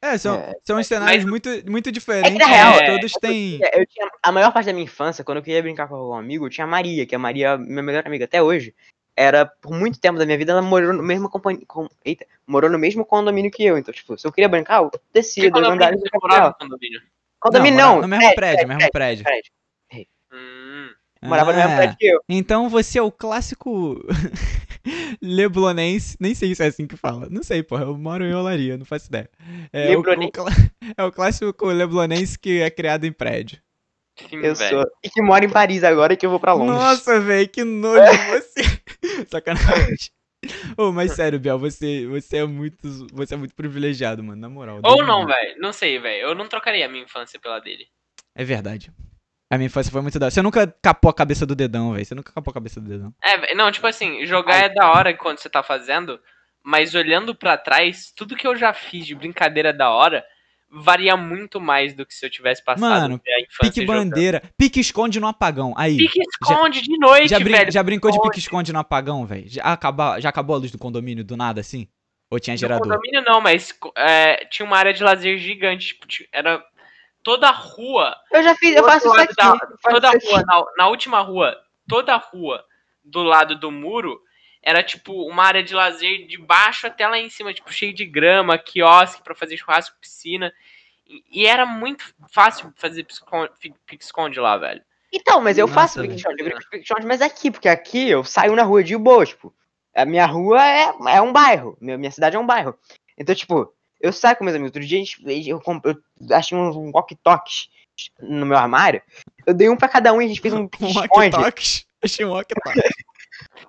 É, são, É, são cenários mas- muito, muito diferentes. na real, mas é- todos têm. Eu tinha, a maior parte da minha infância, quando eu queria brincar com algum amigo, eu tinha a Maria, que a Maria, minha melhor amiga até hoje, era, por muito tempo da minha vida, ela morou no mesmo companhia, com, eita, morou no mesmo condomínio que eu. Então, tipo, se eu queria brincar, eu descia dois condomínio andares com morava condomínio. Condomínio morava não, No mesmo prédio, mesmo prédio. prédio. Hum, Morava no mesmo Ah, prédio que eu. Então você é o clássico leblonense. Nem sei se é assim que fala. Não sei, porra. Eu moro em Olaria, não faço ideia. É, o, Leblonense. o clá- é o clássico leblonense que é criado em prédio. sim, Eu velho. sou. E que mora em Paris agora e que eu vou pra Londres. Nossa, velho, que nojo você. Sacanagem. Ô, mas sério, Biel, você, você é muito. Você é muito privilegiado, mano. Na moral. Ou não, velho. Não sei, velho. Eu não trocaria a minha infância pela dele. É verdade. A minha infância foi muito da. Você nunca capou a cabeça do dedão, velho. Você nunca capou a cabeça do dedão. É, não, tipo assim, jogar é da hora quando você tá fazendo, mas olhando pra trás, tudo que eu já fiz de brincadeira da hora varia muito mais do que se eu tivesse passado Mano, a infância Pique jogando. bandeira. Pique esconde no apagão. Aí. Pique esconde de noite, Já, brin- velho. já brincou de pique esconde no apagão, velho? Já, acaba- já acabou a luz do condomínio do nada, assim? Ou tinha No gerador? condomínio não, mas é, tinha uma área de lazer gigante, tipo, tinha- era toda a rua Eu já fiz, eu faço isso aqui. da- faço toda a rua, na, na última rua, toda a rua do lado do muro era tipo uma área de lazer de baixo até lá em cima, tipo cheio de grama, quiosque pra fazer churrasco, piscina. E, e era muito fácil fazer pique-esconde- lá, velho. Então, mas eu Nossa, faço pique-esconde, eu mas aqui, porque aqui eu saio na rua de boa, tipo. A minha rua é, é um bairro, minha, minha cidade é um bairro. Então, tipo, eu saio com meus amigos. Outro dia a gente, eu, comp- eu achei uns um walkie-talkies no meu armário. Eu dei um pra cada um e a gente fez um Um pique-esconde. walkie-talkies. Achei um walkie-talkie.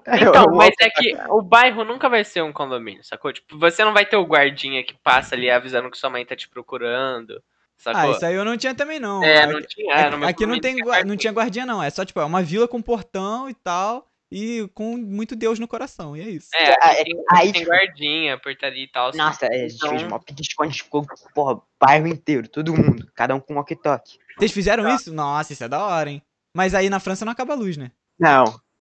Então, mas é que o bairro nunca vai ser um condomínio, sacou? Tipo, você não vai ter o guardinha que passa ali avisando que sua mãe tá te procurando, Ah, sacou? isso aí eu não tinha também, não. É, Aqui- não tinha. aqui, aqui não, tem, não guardinha. tinha guardinha, não. É só, tipo, é uma vila com portão e tal. E com muito Deus no coração. E é isso. É, Ah, é- tem, aí, tem tipo- guardinha, portaria e tal. assim. Nossa, é, a gente Então- fez uma pique-esconde, ficou, porra, bairro inteiro, todo mundo, cada um com um walkie-talkie. Vocês fizeram Tá. isso? Nossa, isso é da hora, hein? Mas aí na França não acaba a luz, né? Não,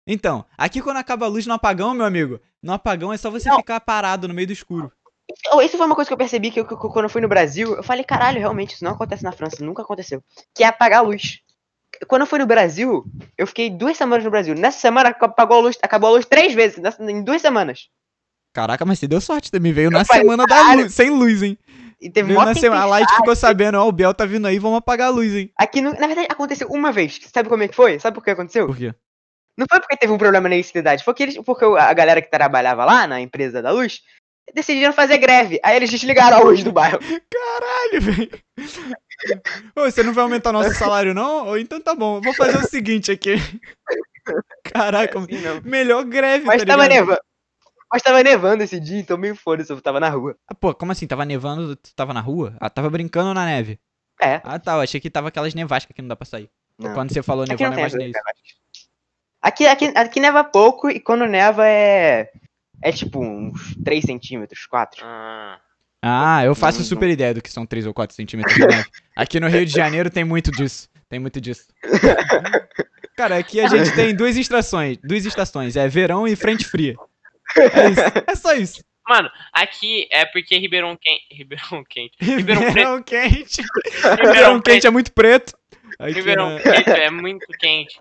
Então, aqui quando acaba a luz no apagão, meu amigo, no apagão é só você Não. ficar parado no meio do escuro. Oh, Isso foi uma coisa que eu percebi que, eu- que eu- quando eu fui no Brasil, eu falei, caralho, realmente, isso não acontece na França, nunca aconteceu. Que é apagar a luz. Quando eu fui no Brasil, eu fiquei duas semanas no Brasil. Nessa semana apagou a luz, acabou a luz três vezes, nessa- em duas semanas. Caraca, mas você deu sorte também. Veio na falei, semana da caralho. luz, sem luz, hein? E teve na semana. A Light ficou sabendo, ó, o Biel tá vindo aí, vamos apagar a luz, hein? Aqui, no- na verdade, aconteceu uma vez. Sabe como é que foi? Sabe por que aconteceu? Por quê? Não foi porque teve um problema na eletricidade, foi porque, eles, porque a galera que trabalhava lá na empresa da luz decidiram fazer greve. Aí eles desligaram a luz do bairro. Caralho, velho. Você não vai aumentar nosso salário, não? Ou então tá bom, vou fazer o seguinte aqui. Caraca, Assim, não. melhor greve, Mas tá tava nevando. Mas tava nevando esse dia, então meio foda-se, eu tava na rua. Ah, pô, como assim? Tava nevando, tu tava na rua? Ah, tava brincando na neve. É. Ah, tá. Eu achei que tava aquelas nevascas que não dá pra sair. Não. Quando você falou Aqui nevando, eu imaginei isso. Aqui, aqui, aqui neva pouco e quando neva é. É tipo uns 3 centímetros, 4. Ah, Ah, eu faço Não, super ideia do que são 3 ou 4 centímetros de neve. Aqui no Rio de Janeiro tem muito disso. Tem muito disso. Cara, aqui a gente tem duas estações. Duas estações. É verão e frente fria. É isso. É só isso. Mano, aqui é porque Ribeirão Quente. Ribeirão Quente. Ribeirão. Ribeirão quente. Ribeirão Ribeirão quente é muito preto. Aqui Ribeirão na- Preto é muito quente.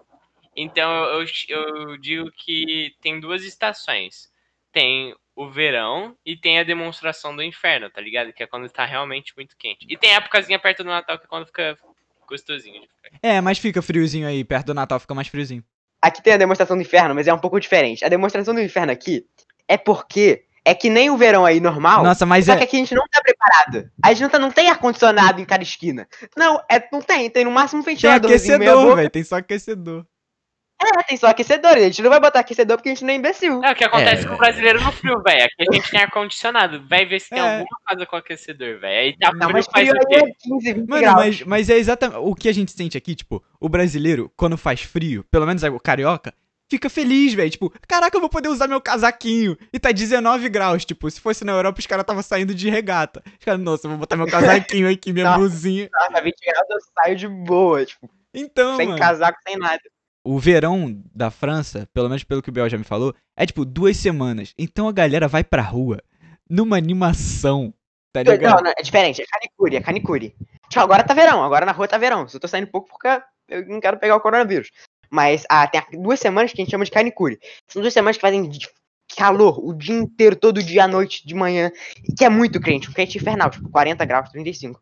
Então eu, eu digo que tem duas estações. Tem o verão e tem a demonstração do inferno, tá ligado? Que é quando tá realmente muito quente. E tem a épocazinha perto do Natal que é quando fica gostosinho. de ficar. É, mas fica friozinho aí. Perto do Natal fica mais friozinho. Aqui tem a demonstração do inferno, mas é um pouco diferente. A demonstração do inferno aqui é porque é que nem o verão aí normal. Nossa, mas Só que é. aqui a gente não tá preparado. A gente não, tá, não tem ar-condicionado em cada esquina. Não, é, não tem. Tem no máximo um Tem ventilador. aquecedor, velho. Tem só aquecedor. É, tem só aquecedor. A gente não vai botar aquecedor porque a gente não é imbecil. É o que acontece É. com o brasileiro no frio, velho. Aqui a gente tem ar-condicionado. Vai ver se tem É. alguma casa com aquecedor, velho. Aí tá Não, frio, mas faz frio o quê? é 15, 20 Mano, graus. mas, mas é exatamente o que a gente sente aqui, tipo, o brasileiro, quando faz frio, pelo menos o carioca, fica feliz, velho. Tipo, caraca, eu vou poder usar meu casaquinho. E tá 19 graus. Tipo, se fosse na Europa, os caras tava saindo de regata. Os caras, nossa, eu vou botar meu casaquinho aqui, minha Nossa. blusinha. Nossa, 20 graus eu saio de boa, tipo, Então, sem mano, casaco, sem nada. O verão da França, pelo menos pelo que o Biel já me falou, é tipo duas semanas. Então a galera vai pra rua numa animação, tá Não, ligado? não, é diferente, é canicure, é canicure. Tipo, agora tá verão, agora na rua tá verão. Só tô saindo pouco porque eu não quero pegar o coronavírus. Mas ah, tem duas semanas que a gente chama de canicure. São duas semanas que fazem de calor o dia inteiro, todo dia à noite, de manhã. e Que é muito quente, um quente infernal, tipo 40 graus, 35.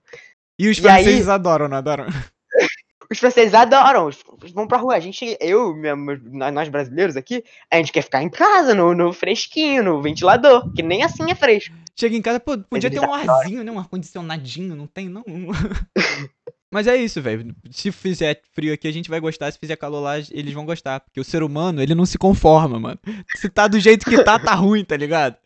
E os E aí- franceses adoram, não adoram? Os franceses adoram, eles vão pra rua. A gente, eu, minha- nós brasileiros aqui, a gente quer ficar em casa, no, no fresquinho, no ventilador, que nem assim é fresco. Chega em casa, pô, podia ter um arzinho, né? Um ar-condicionadinho, não tem, não. Mas é isso, velho. Se fizer frio aqui, a gente vai gostar. Se fizer calor lá, eles vão gostar. Porque o ser humano, ele não se conforma, mano. Se tá do jeito que tá, tá ruim, tá ligado?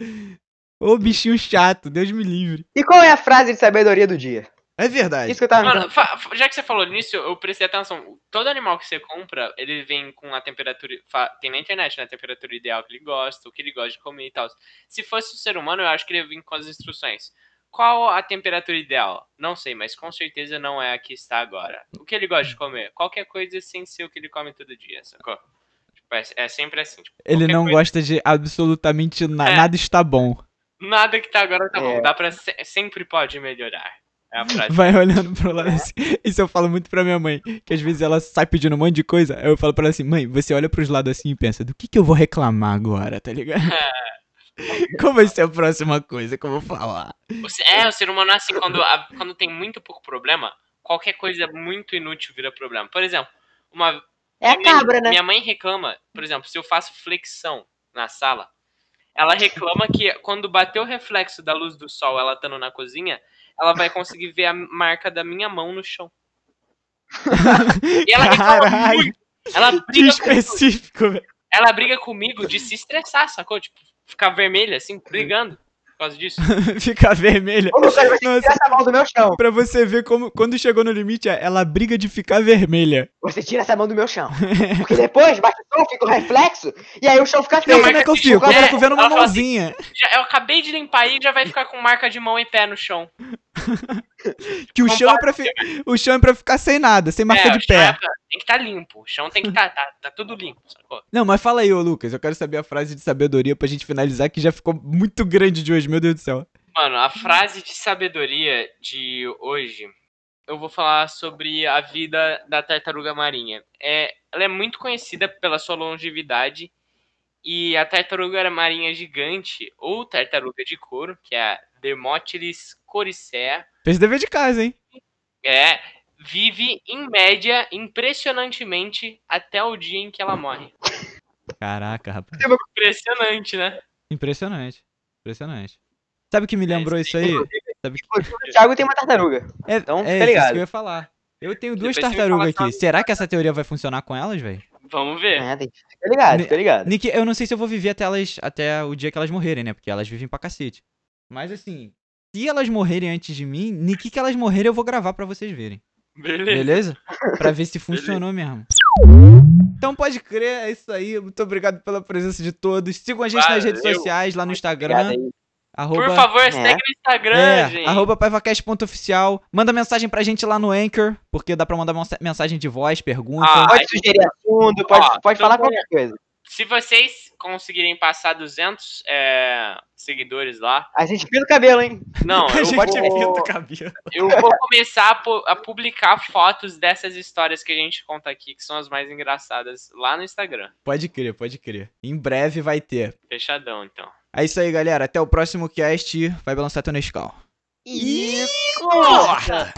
Ô bichinho chato, Deus me livre. E qual é a frase de sabedoria do dia? É verdade. Isso que eu tava Mano, já que você falou nisso, eu prestei atenção. Todo animal que você compra, ele vem com a temperatura. Tem na internet, né? A temperatura ideal que ele gosta, o que ele gosta de comer e tal. Se fosse o ser humano, eu acho que ele ia vir com as instruções. Qual a temperatura ideal? Não sei, mas com certeza não é a que está agora. O que ele gosta de comer? Qualquer coisa sem ser o que ele come todo dia, sacou? Tipo, é, é sempre assim. Tipo, Ele não coisa- gosta de absolutamente na- É. nada está bom. Nada que tá agora tá É. bom. Dá pra. se- Sempre pode melhorar. É a frase. Vai olhando pro lado assim. Isso eu falo muito pra minha mãe. Que às vezes ela sai pedindo um monte de coisa. Aí eu falo pra ela assim, mãe, você olha pros lados assim e pensa, do que que eu vou reclamar agora, tá ligado? Qual vai ser a próxima coisa que eu vou falar? É, o ser humano é assim, quando, a- quando tem muito pouco problema, qualquer coisa muito inútil vira problema. Por exemplo, uma. É a minha, cabra, né? Minha mãe reclama, por exemplo, se eu faço flexão na sala, ela reclama que quando bater o reflexo da luz do sol, ela estando na cozinha, ela vai conseguir ver a marca da minha mão no chão. E ela reclama Caralho, muito. Ela briga, comigo, específico, velho. ela briga comigo de se estressar, sacou? Tipo, ficar vermelha, assim, brigando causa disso. Fica vermelha. Ô, Lucas, você Nossa. tira essa mão do meu chão. Pra você ver como, quando chegou no limite, é, ela briga de ficar vermelha. Você tira essa mão do meu chão. Porque depois bate o som, fica o reflexo, e aí o chão fica feio. Não, como é que eu fico? Eu É, fico vendo uma assim, mãozinha. Já- eu acabei de limpar aí e já vai ficar com marca de mão e pé no chão. Que o Não chão, é pra fi- o chão é pra ficar sem nada, sem marca É, de chão é pé. pra- tem que estar limpo. O chão tem que estar. tá, tá tudo limpo, sacou? Não, mas fala aí, ô Lucas. Eu quero saber a frase de sabedoria pra gente finalizar, que já ficou muito grande de hoje, meu Deus do céu. Mano, a frase de sabedoria de hoje, eu vou falar sobre a vida da tartaruga marinha. É, ela é muito conhecida pela sua longevidade. E a tartaruga marinha gigante, ou tartaruga de couro, que é a Dermotilis coricea, Fez dever de casa, hein? é, vive em média impressionantemente até o dia em que ela morre. Caraca, rapaz. Impressionante, né? Impressionante. Impressionante. Sabe o que me lembrou É, isso aí? Sabe que... O Thiago tem uma tartaruga. É, Então, é fica isso ligado. que eu ia falar. Eu tenho duas Depois tartarugas aqui. Será que essa teoria vai funcionar com elas, velho? Vamos ver. É, tem ficar ligado, fica ligado. Nick, eu não sei se eu vou viver até, elas, até o dia que elas morrerem, né? Porque elas vivem pra cacete. Mas assim, se elas morrerem antes de mim, Nick que elas morrerem eu vou gravar pra vocês verem. Beleza. Beleza? pra ver se funcionou mesmo. Então pode crer, é isso aí. Muito obrigado pela presença de todos. Sigam a gente nas redes Valeu. sociais, lá no Instagram. Arroba, Por favor, É. segue no Instagram, é, gente. arroba paivacast.oficial. Manda mensagem pra gente lá no Anchor, porque dá pra mandar mensa- mensagem de voz, pergunta. Ah, Pode sugerir assunto, pode, Ó, pode então falar qualquer coisa. Se vocês conseguirem passar 200 é, seguidores lá, A gente pinta o cabelo, hein? não, a eu gente pode- pinta vou, o cabelo. eu vou começar a, pu- a publicar fotos dessas histórias que a gente conta aqui, que são as mais engraçadas, lá no Instagram. Pode crer, pode crer. Em breve vai ter. Fechadão, então. É isso aí, galera. Até o próximo cast. Vai balançar teu Nescau. Corta!